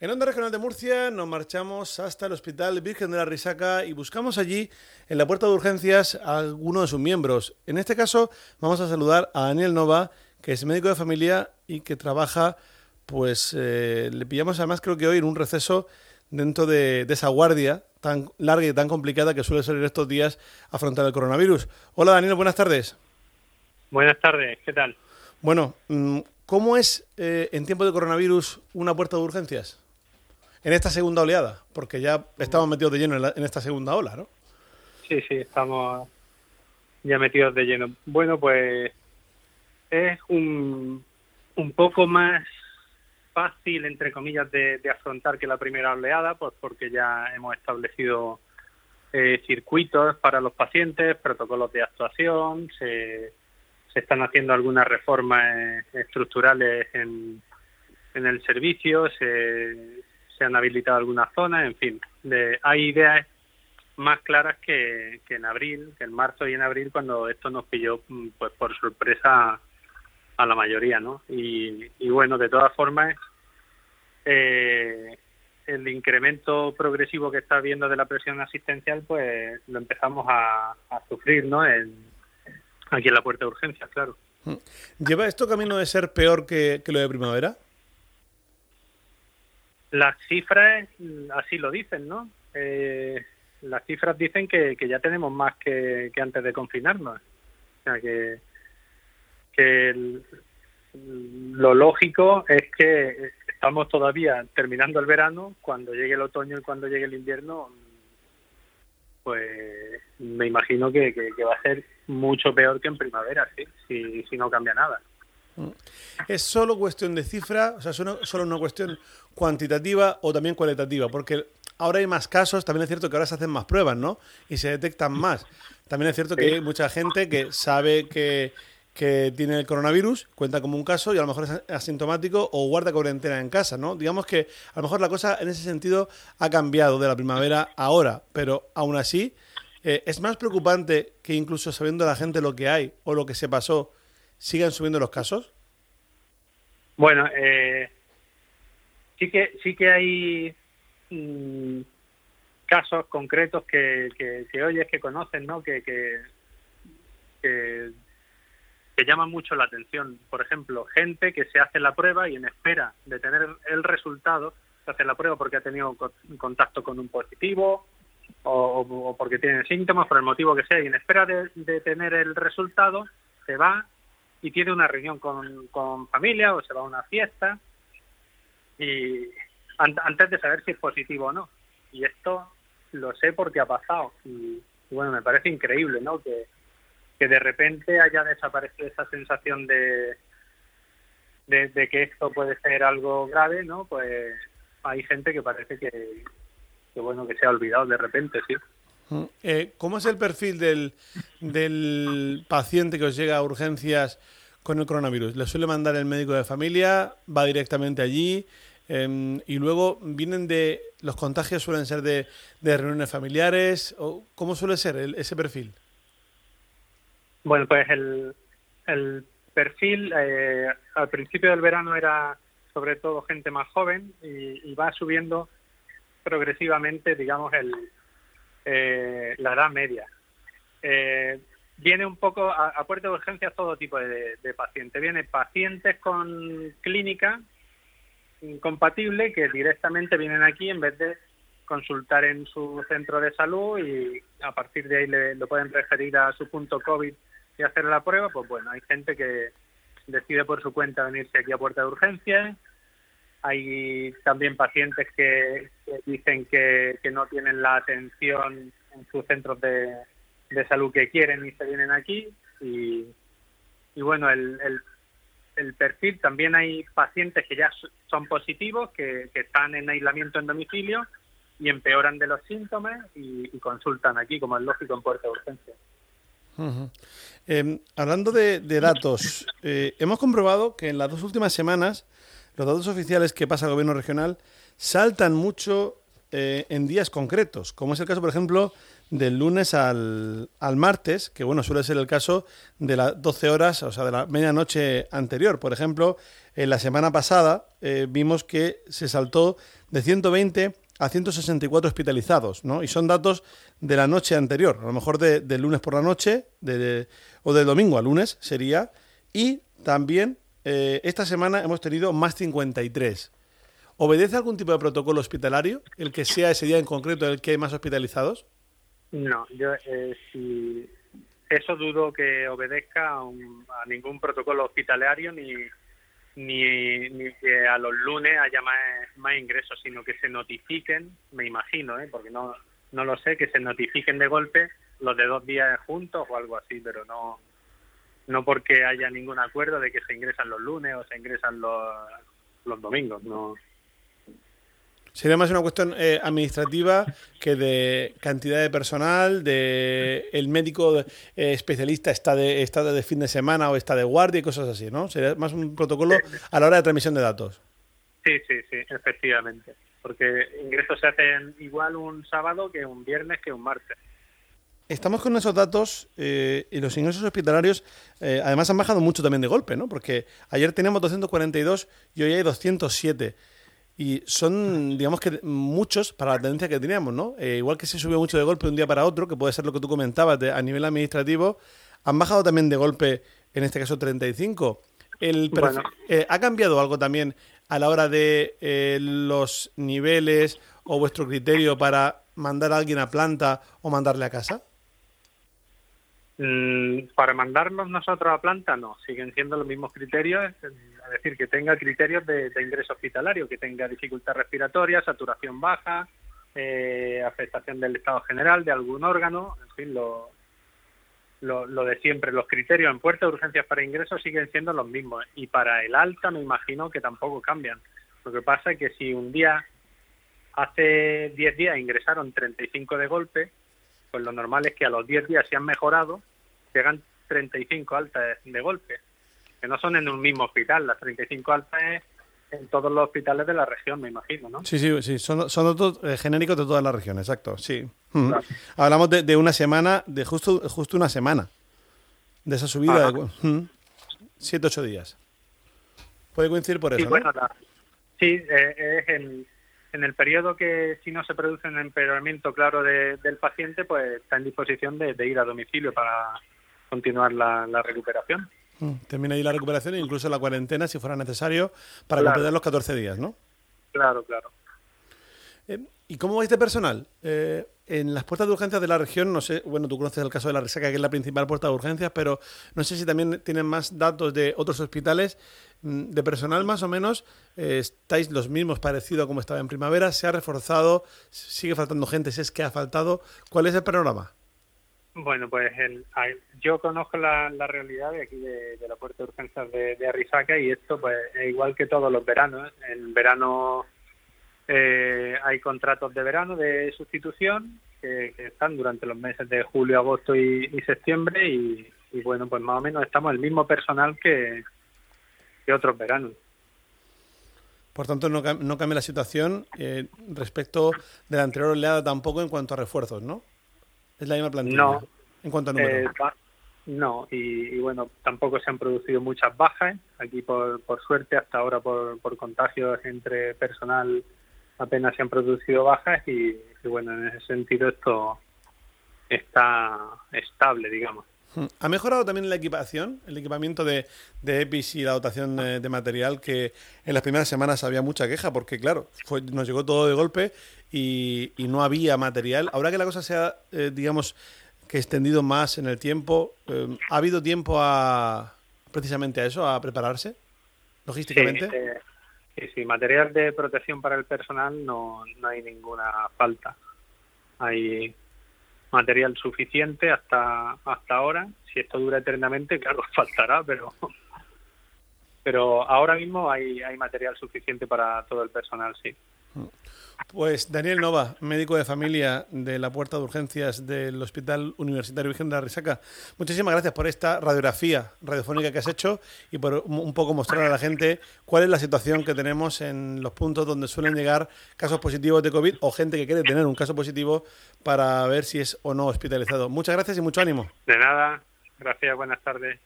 En Onda Regional de Murcia nos marchamos hasta el Hospital Virgen de la Risaca y buscamos allí, en la puerta de urgencias, a alguno de sus miembros. En este caso, vamos a saludar a Daniel Nova, que es médico de familia y que trabaja, pues eh, le pillamos además creo que hoy en un receso dentro de, esa guardia tan larga y tan complicada que suele ser estos días afrontar el coronavirus. Hola Daniel, buenas tardes. Buenas tardes, ¿qué tal? Bueno, mm, ¿cómo es eh, en tiempo de coronavirus una puerta de urgencias? En esta segunda oleada? Porque ya estamos metidos de lleno en, esta segunda ola, ¿no? Sí, sí, estamos ya metidos de lleno. Bueno, pues es un, un poco más fácil, entre comillas, de, afrontar que la primera oleada, pues porque ya hemos establecido eh, circuitos para los pacientes, protocolos de actuación, se, se están haciendo algunas reformas estructurales en, en el servicio, se, se han habilitado algunas zonas, en fin, de, hay ideas más claras que, en abril, que en marzo y en abril cuando esto nos pilló mm, pues por sorpresa a la mayoría, ¿no? Y, bueno, de todas formas, eh, el incremento progresivo que está habiendo de la presión asistencial, pues lo empezamos a, sufrir, ¿no? aquí en la puerta de urgencias, claro. ¿Lleva esto camino de ser peor que lo de primavera? Las cifras así lo dicen, ¿no? Eh, las cifras dicen que, ya tenemos más que, antes de confinarnos. O sea, que, que lo lógico es que estamos todavía terminando el verano, cuando llegue el otoño y cuando llegue el invierno, pues me imagino que, va a ser mucho peor que en primavera, ¿sí? si no cambia nada. ¿Es solo cuestión de cifra? O sea, ¿solo, solo una cuestión cuantitativa o también cualitativa? Porque ahora hay más casos, también es cierto que ahora se hacen más pruebas, ¿no? Y se detectan más. También es cierto que hay mucha gente que sabe que, tiene el coronavirus, cuenta como un caso y a lo mejor es asintomático o guarda cuarentena en casa, ¿no? Digamos que a lo mejor la cosa en ese sentido ha cambiado de la primavera ahora, pero aún así eh, es más preocupante que incluso sabiendo la gente lo que hay o lo que se pasó, sigan subiendo los casos? Bueno, eh, sí que sí que hay mm, casos concretos que, que, oyes, que conocen, ¿no? Que, que, que, llaman mucho la atención. Por ejemplo, gente que se hace la prueba y en espera de tener el resultado, se hace la prueba porque ha tenido contacto con un positivo o, porque tiene síntomas, por el motivo que sea, y en espera de, de tener el resultado, se va y tiene una reunión con, con familia o se va a una fiesta y antes de saber si es positivo o no. Y esto lo sé porque ha pasado y, bueno, me parece increíble, ¿no? Que, que de repente haya desaparecido esa sensación de, de, que esto puede ser algo grave, ¿no? Pues hay gente que parece que, que bueno, que se ha olvidado de repente, sí. Eh, ¿Cómo es el perfil del, del paciente que os llega a urgencias con el coronavirus? ¿Le suele mandar el médico de familia? ¿Va directamente allí? Em, y luego vienen de. ¿Los contagios suelen ser de, reuniones familiares? ¿O ¿Cómo suele ser ese perfil? Bueno, pues el, el perfil eh, al principio del verano era sobre todo gente más joven y va subiendo progresivamente, digamos, el, eh, la edad media. Eh, viene un poco a, puerta de urgencias todo tipo de, pacientes. Viene pacientes con clínica incompatible que directamente vienen aquí en vez de consultar en su centro de salud y a partir de ahí le, lo pueden referir a su punto COVID y hacer la prueba, pues bueno, hay gente que decide por su cuenta venirse aquí a puerta de urgencias hay también pacientes que, dicen que, no tienen la atención en sus centros de, salud que quieren y se vienen aquí. Y, bueno, el, el, perfil, también hay pacientes que ya son positivos, que, están en aislamiento en domicilio y empeoran de los síntomas y, consultan aquí, como es lógico, en puerta de urgencia. Em, hablando de, datos, eh, hemos comprobado que en las dos últimas semanas los datos oficiales que pasa el gobierno regional saltan mucho eh, en días concretos, como es el caso, por ejemplo, del lunes al, al, martes, que bueno, suele ser el caso de las 12 horas, o sea, de la medianoche anterior. Por ejemplo, en la semana pasada eh, vimos que se saltó de 120 a 164 hospitalizados, ¿no? Y son datos de la noche anterior, a lo mejor de, lunes por la noche de, o de domingo a lunes sería. Y también eh, esta semana hemos tenido más 53. ¿Obedece algún tipo de protocolo hospitalario, el que sea ese día en concreto el que hay más hospitalizados? No, yo eh, si eso dudo que obedezca a, ningún protocolo hospitalario ni, ni, ni, que a los lunes haya más, más ingresos, sino que se notifiquen, me imagino, ¿eh? porque no, no lo sé, que se notifiquen de golpe los de dos días juntos o algo así, pero no no porque haya ningún acuerdo de que se ingresan los lunes o se ingresan los, los domingos, no Sería más una cuestión eh, administrativa que de cantidad de personal, de el médico eh, especialista está de, está de fin de semana o está de guardia y cosas así, ¿no? Sería más un protocolo a la hora de transmisión de datos. Sí, sí, sí, efectivamente. Porque ingresos se hacen igual un sábado que un viernes que un martes. Estamos con esos datos eh, y los ingresos hospitalarios además han bajado mucho también de golpe, ¿no? Porque ayer teníamos 242 y hoy hay 207. Y son, digamos que muchos para la tendencia que teníamos, ¿no? Eh, igual que se subió mucho de golpe de un día para otro, que puede ser lo que tú comentabas a nivel administrativo, han bajado también de golpe, en este caso 35. El eh, ¿Ha cambiado algo también a la hora de eh, los niveles o vuestro criterio para mandar a alguien a planta o mandarle a casa? Mm, para mandarnos nosotros a planta, no. Siguen siendo los mismos criterios es decir, que tenga criterios de, ingreso hospitalario, que tenga dificultad respiratoria, saturación baja, eh, afectación del estado general de algún órgano, en fin, lo, lo, de siempre. Los criterios en puerta de urgencias para ingresos siguen siendo los mismos y para el alta me imagino que tampoco cambian. Lo que pasa es que si un día, hace 10 días ingresaron 35 de golpe, pues lo normal es que a los 10 días se han mejorado, llegan 35 altas de golpe que no son en un mismo hospital. Las 35 altas es en todos los hospitales de la región, me imagino, ¿no? Sí, sí, sí, son, son datos eh, genéricos de toda la región, exacto, sí. Hablamos de, una semana, de justo, justo una semana, de esa subida de siete, ocho días. Puede coincidir por eso, sí, Bueno, sí, eh, es en, en, el periodo que si no se produce un empeoramiento claro del paciente, pues está en disposición de, ir a domicilio para continuar la recuperación. Mm, termina ahí la recuperación e incluso la cuarentena si fuera necesario para completar los 14 días, ¿no? Claro, claro. Eh, ¿Y cómo va este personal? Eh, en las puertas de urgencias de la región, no sé, bueno, tú conoces el caso de la resaca, que es la principal puerta de urgencias, pero no sé si también tienen más datos de otros hospitales. Mm, de personal más o menos, eh, estáis los mismos, parecido a como estaba en primavera, se ha reforzado, sigue faltando gente, si es que ha faltado. ¿Cuál es el panorama? Bueno, pues yo conozco la, realidad de aquí de, la puerta de urgencias de, de, Arrisaca y esto pues es igual que todos los veranos. En verano eh, hay contratos de verano de sustitución que, están durante los meses de julio, agosto y, septiembre y, bueno, pues más o menos estamos el mismo personal que, que otros veranos. Por tanto, no, no cambia la situación eh, respecto de la anterior oleada tampoco en cuanto a refuerzos, ¿no? Es la misma plantilla. No. En cuanto a número. Eh, no, y, bueno, tampoco se han producido muchas bajas. Aquí, por, por suerte, hasta ahora por, por contagios entre personal apenas se han producido bajas y, bueno, en ese sentido esto está estable, digamos. Hmm. ¿Ha mejorado también la equipación, el equipamiento de, de EPIs y la dotación de, material? Que en las primeras semanas había mucha queja, porque claro, fue, nos llegó todo de golpe y, no había material. Ahora que la cosa se ha, eh, digamos, que extendido más en el tiempo, eh, ¿ha habido tiempo a precisamente a eso, a prepararse logísticamente? Sí, sí, material de protección para el personal no, no hay ninguna falta. Hay material suficiente hasta hasta ahora. Si esto dura eternamente, claro, faltará, pero pero ahora mismo hay, hay material suficiente para todo el personal, sí. Pues Daniel Nova, médico de familia de la puerta de urgencias del Hospital Universitario Virgen de la Risaca, muchísimas gracias por esta radiografía radiofónica que has hecho y por un poco mostrar a la gente cuál es la situación que tenemos en los puntos donde suelen llegar casos positivos de COVID o gente que quiere tener un caso positivo para ver si es o no hospitalizado. Muchas gracias y mucho ánimo. De nada, gracias, buenas tardes.